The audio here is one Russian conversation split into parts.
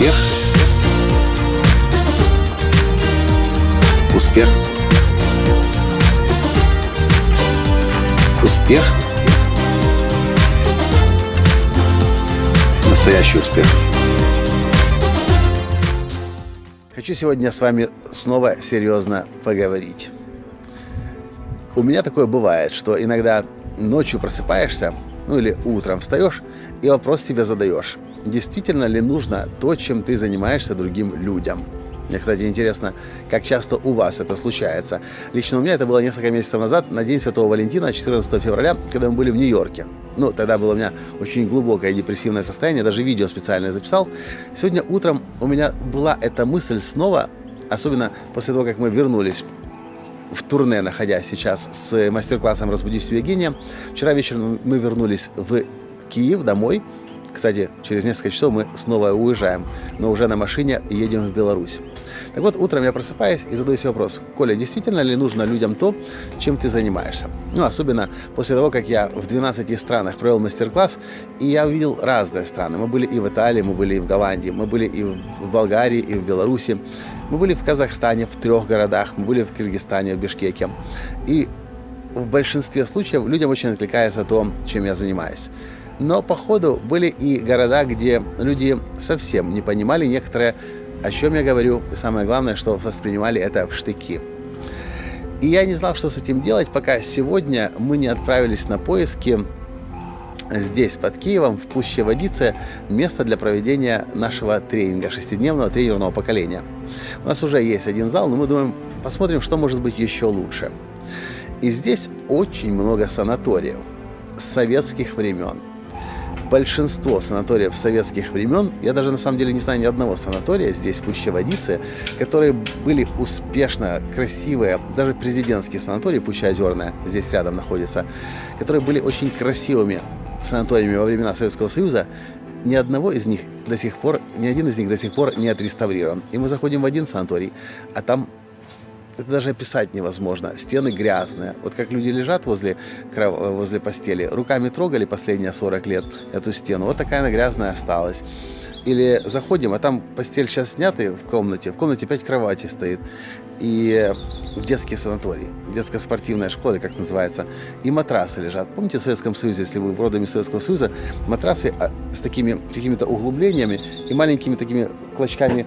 Успех. Успех. Успех. Настоящий успех. Хочу сегодня с вами снова серьезно поговорить. У меня такое бывает, что иногда ночью просыпаешься, ну или утром встаешь, и вопрос себе задаешь. Действительно ли нужно то, чем ты занимаешься другим людям? Мне, кстати, интересно, как часто у вас это случается. Лично у меня это было несколько месяцев назад, на День Святого Валентина, 14 февраля, когда мы были в Нью-Йорке. Ну, тогда было у меня очень глубокое депрессивное состояние, даже видео специальное записал. Сегодня утром у меня была эта мысль снова, особенно после того, как мы вернулись в турне, находясь сейчас с мастер-классом «Разбуди себе гения». Вчера вечером мы вернулись в Киев домой. Кстати, через несколько часов мы снова уезжаем, но уже на машине едем в Беларусь. Так вот, утром я просыпаюсь и задаю себе вопрос. Коля, действительно ли нужно людям то, чем ты занимаешься? Ну, особенно после того, как я в 12 странах провел мастер-класс, и я увидел разные страны. Мы были и в Италии, мы были и в Голландии, мы были и в Болгарии, и в Беларуси. Мы были в Казахстане, в трех городах, мы были в Киргизстане, в Бишкеке. И в большинстве случаев людям очень откликается то, чем я занимаюсь. Но, по ходу, были и города, где люди совсем не понимали некоторые о чем я говорю, и самое главное, что воспринимали это в штыки. И я не знал, что с этим делать, пока сегодня мы не отправились на поиски здесь, под Киевом, в Пуще Водице, место для проведения нашего тренинга, шестидневного тренерного поколения. У нас уже есть один зал, но мы думаем, посмотрим, что может быть еще лучше. И здесь очень много санаториев советских времен – большинство санаториев советских времен, я даже на самом деле не знаю ни одного санатория здесь, в Пущеводице, которые были успешно, красивые, даже президентские санатории, Пущеозерная, здесь рядом находится, которые были очень красивыми санаториями во времена Советского Союза, ни одного из них до сих пор, ни один из них до сих пор не отреставрирован. И мы заходим в один санаторий, а там это даже описать невозможно. Стены грязные. Вот как люди лежат возле, возле постели, руками трогали последние 40 лет эту стену, вот такая она грязная осталась. Или заходим, а там постель сейчас снята в комнате, в комнате 5 кроватей стоит. И детские санатории, детская спортивная школа, как называется, и матрасы лежат. Помните в Советском Союзе, если вы родами Советского Союза, матрасы а, с такими какими-то углублениями и маленькими такими клочками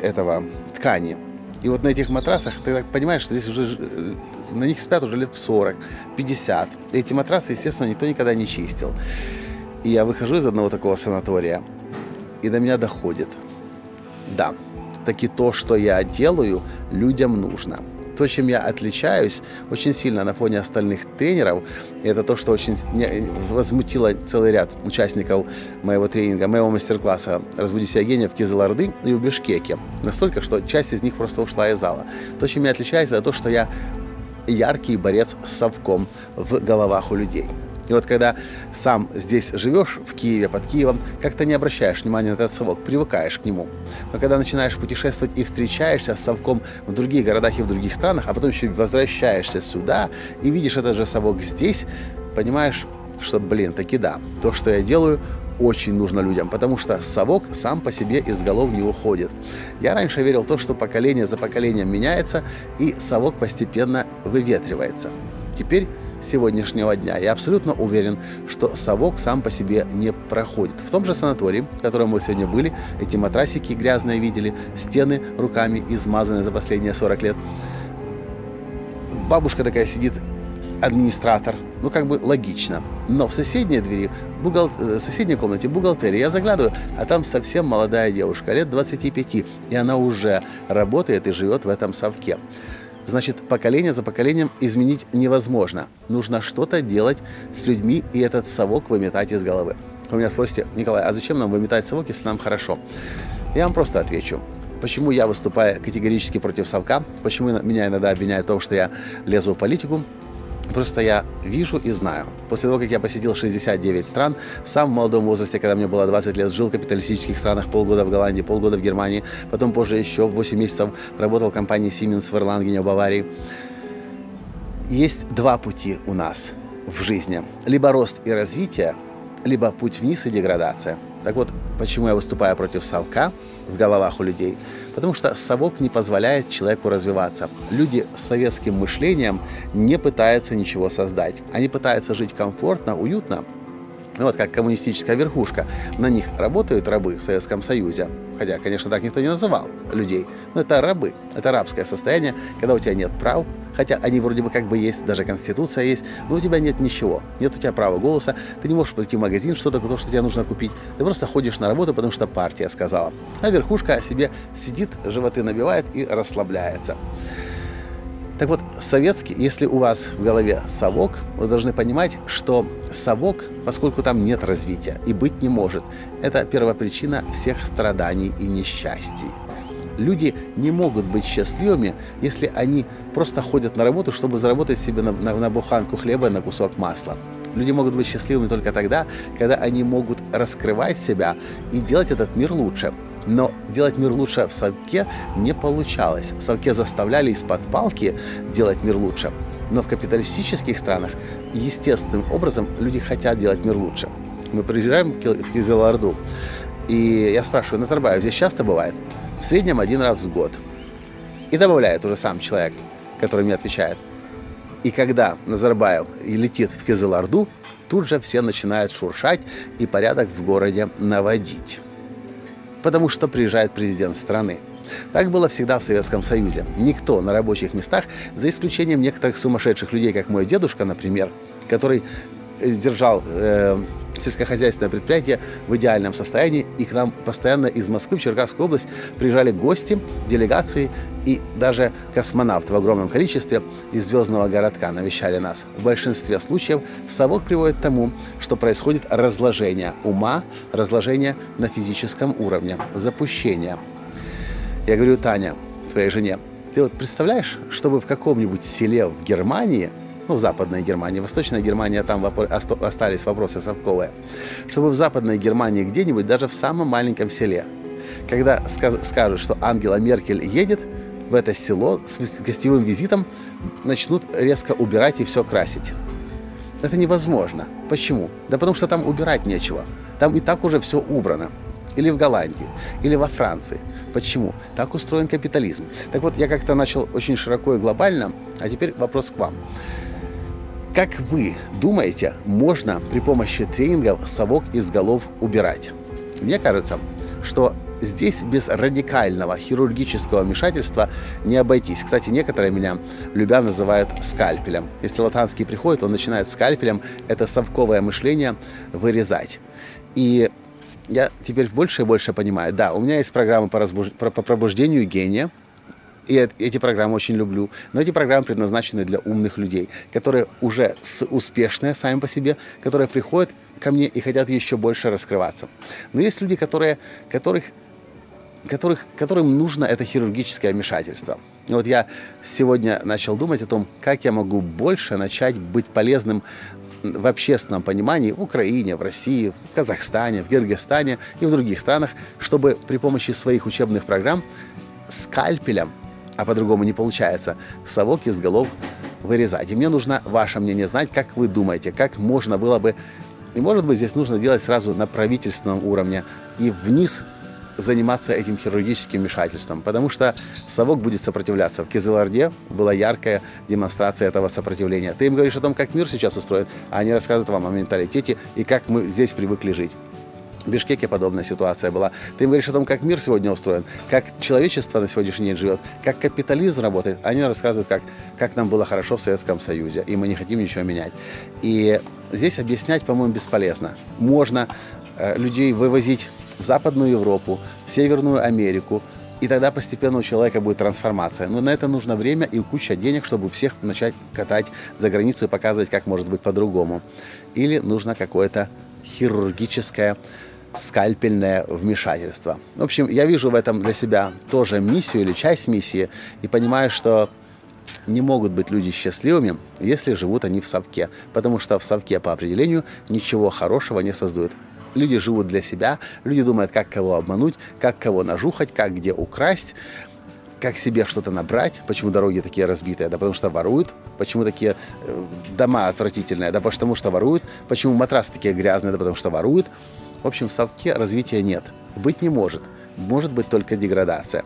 этого ткани. И вот на этих матрасах ты так понимаешь, что здесь уже э, на них спят уже лет в 40, 50. И эти матрасы, естественно, никто никогда не чистил. И я выхожу из одного такого санатория, и до меня доходит. Да, таки то, что я делаю, людям нужно то, чем я отличаюсь очень сильно на фоне остальных тренеров, это то, что очень возмутило целый ряд участников моего тренинга, моего мастер-класса «Разбуди себя гения» в Кизыларды и в Бишкеке. Настолько, что часть из них просто ушла из зала. То, чем я отличаюсь, это то, что я яркий борец с совком в головах у людей. И вот когда сам здесь живешь, в Киеве, под Киевом, как-то не обращаешь внимания на этот совок, привыкаешь к нему. Но когда начинаешь путешествовать и встречаешься с совком в других городах и в других странах, а потом еще возвращаешься сюда и видишь этот же совок здесь, понимаешь, что, блин, таки да, то, что я делаю, очень нужно людям, потому что совок сам по себе из голов не уходит. Я раньше верил в то, что поколение за поколением меняется, и совок постепенно выветривается. Теперь сегодняшнего дня. Я абсолютно уверен, что совок сам по себе не проходит. В том же санатории, в котором мы сегодня были, эти матрасики грязные видели, стены руками измазаны за последние 40 лет. Бабушка такая сидит, администратор, ну как бы логично. Но в соседней двери, бухгал... Э, в соседней комнате бухгалтерия, я заглядываю, а там совсем молодая девушка, лет 25, и она уже работает и живет в этом совке. Значит, поколение за поколением изменить невозможно. Нужно что-то делать с людьми и этот совок выметать из головы. Вы меня спросите, Николай, а зачем нам выметать совок, если нам хорошо? Я вам просто отвечу. Почему я выступаю категорически против совка? Почему меня иногда обвиняют в том, что я лезу в политику? Просто я вижу и знаю. После того, как я посетил 69 стран, сам в молодом возрасте, когда мне было 20 лет, жил в капиталистических странах, полгода в Голландии, полгода в Германии, потом позже еще 8 месяцев работал в компании Siemens в Ирландии, в Баварии. Есть два пути у нас в жизни. Либо рост и развитие, либо путь вниз и деградация. Так вот, почему я выступаю против совка в головах у людей? Потому что совок не позволяет человеку развиваться. Люди с советским мышлением не пытаются ничего создать. Они пытаются жить комфортно, уютно, ну вот как коммунистическая верхушка. На них работают рабы в Советском Союзе. Хотя, конечно, так никто не называл людей. Но это рабы. Это рабское состояние, когда у тебя нет прав. Хотя они вроде бы как бы есть, даже Конституция есть, но у тебя нет ничего. Нет у тебя права голоса, ты не можешь пойти в магазин, что-то, то, что тебе нужно купить. Ты просто ходишь на работу, потому что партия сказала. А верхушка себе сидит, животы набивает и расслабляется. Так вот, советский, если у вас в голове совок, вы должны понимать, что совок, поскольку там нет развития и быть не может, это первопричина всех страданий и несчастий. Люди не могут быть счастливыми, если они просто ходят на работу, чтобы заработать себе на, на, на буханку хлеба и на кусок масла. Люди могут быть счастливыми только тогда, когда они могут раскрывать себя и делать этот мир лучше. Но делать мир лучше в совке не получалось. В совке заставляли из-под палки делать мир лучше. Но в капиталистических странах естественным образом люди хотят делать мир лучше. Мы приезжаем в Кизеларду, и я спрашиваю, Назарбаев, здесь часто бывает? В среднем один раз в год. И добавляет уже сам человек, который мне отвечает. И когда Назарбаев летит в Кизеларду, тут же все начинают шуршать и порядок в городе наводить потому что приезжает президент страны. Так было всегда в Советском Союзе. Никто на рабочих местах, за исключением некоторых сумасшедших людей, как мой дедушка, например, который держал э, сельскохозяйственное предприятие в идеальном состоянии, и к нам постоянно из Москвы в Черкасскую область приезжали гости, делегации и даже космонавты в огромном количестве из звездного городка навещали нас. В большинстве случаев совок приводит к тому, что происходит разложение ума, разложение на физическом уровне, запущение. Я говорю, Таня, своей жене, ты вот представляешь, чтобы в каком-нибудь селе в Германии – ну, в Западной Германии, Восточная Германия, там остались вопросы совковые, чтобы в Западной Германии где-нибудь, даже в самом маленьком селе, когда скажут, что Ангела Меркель едет в это село с гостевым визитом, начнут резко убирать и все красить. Это невозможно. Почему? Да потому что там убирать нечего. Там и так уже все убрано. Или в Голландии, или во Франции. Почему? Так устроен капитализм. Так вот, я как-то начал очень широко и глобально, а теперь вопрос к вам. Как вы думаете, можно при помощи тренингов совок из голов убирать? Мне кажется, что здесь без радикального хирургического вмешательства не обойтись. Кстати, некоторые меня любя называют скальпелем. Если латанский приходит, он начинает скальпелем это совковое мышление вырезать. И я теперь больше и больше понимаю, да, у меня есть программа по, разбуж... по пробуждению гения – и эти программы очень люблю. Но эти программы предназначены для умных людей, которые уже успешные сами по себе, которые приходят ко мне и хотят еще больше раскрываться. Но есть люди, которые, которых, которых, которым нужно это хирургическое вмешательство. И вот я сегодня начал думать о том, как я могу больше начать быть полезным в общественном понимании в Украине, в России, в Казахстане, в Кыргызстане и в других странах, чтобы при помощи своих учебных программ скальпелем а по-другому не получается, совок из голов вырезать. И мне нужно ваше мнение знать, как вы думаете, как можно было бы, и может быть здесь нужно делать сразу на правительственном уровне и вниз заниматься этим хирургическим вмешательством, потому что совок будет сопротивляться. В Кизыларде была яркая демонстрация этого сопротивления. Ты им говоришь о том, как мир сейчас устроен, а они рассказывают вам о менталитете и как мы здесь привыкли жить. В Бишкеке подобная ситуация была. Ты им говоришь о том, как мир сегодня устроен, как человечество на сегодняшний день живет, как капитализм работает. Они рассказывают, как, как нам было хорошо в Советском Союзе, и мы не хотим ничего менять. И здесь объяснять, по-моему, бесполезно. Можно э, людей вывозить в Западную Европу, в Северную Америку, и тогда постепенно у человека будет трансформация. Но на это нужно время и куча денег, чтобы всех начать катать за границу и показывать, как может быть по-другому. Или нужно какое-то хирургическое скальпельное вмешательство. В общем, я вижу в этом для себя тоже миссию или часть миссии и понимаю, что не могут быть люди счастливыми, если живут они в совке, потому что в совке по определению ничего хорошего не создают. Люди живут для себя, люди думают, как кого обмануть, как кого нажухать, как где украсть, как себе что-то набрать. Почему дороги такие разбитые? Да потому что воруют. Почему такие э, дома отвратительные? Да потому что воруют. Почему матрасы такие грязные? Да потому что воруют В общем, в совке развития нет. Быть не может. Может быть только деградация.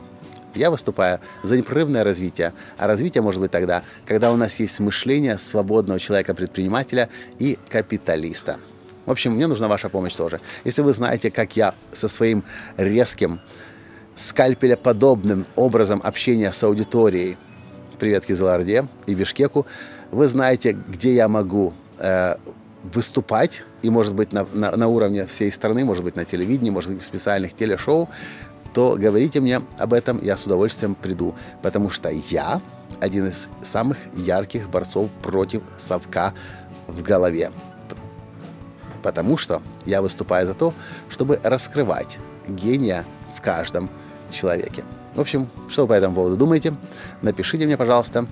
Я выступаю за непрерывное развитие. А развитие может быть тогда, когда у нас есть мышление свободного человека-предпринимателя и капиталиста. В общем, мне нужна ваша помощь тоже. Если вы знаете, как я со своим резким, скальпелеподобным образом общения с аудиторией, привет Кизларде и Бишкеку, вы знаете, где я могу э, выступать, и может быть на, на, на уровне всей страны, может быть на телевидении, может быть в специальных телешоу, то говорите мне об этом, я с удовольствием приду, потому что я один из самых ярких борцов против совка в голове. Потому что я выступаю за то, чтобы раскрывать гения в каждом человеке. В общем, что вы по этому поводу думаете? Напишите мне, пожалуйста.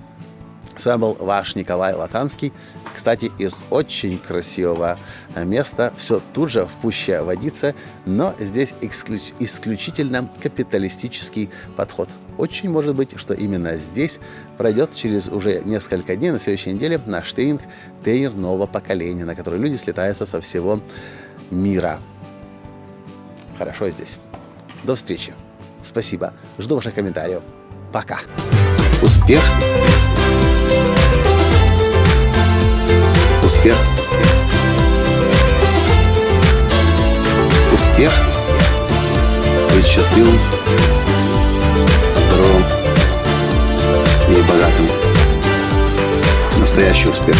С вами был ваш Николай Латанский. Кстати, из очень красивого места. Все тут же в пуще водится, но здесь исключ- исключительно капиталистический подход. Очень может быть, что именно здесь пройдет через уже несколько дней, на следующей неделе, наш тренинг «Тренер нового поколения», на который люди слетаются со всего мира. Хорошо здесь. До встречи. Спасибо. Жду ваших комментариев. Пока. Успех! Успех! Успех! Быть счастливым, здоровым и богатым. Настоящий успех!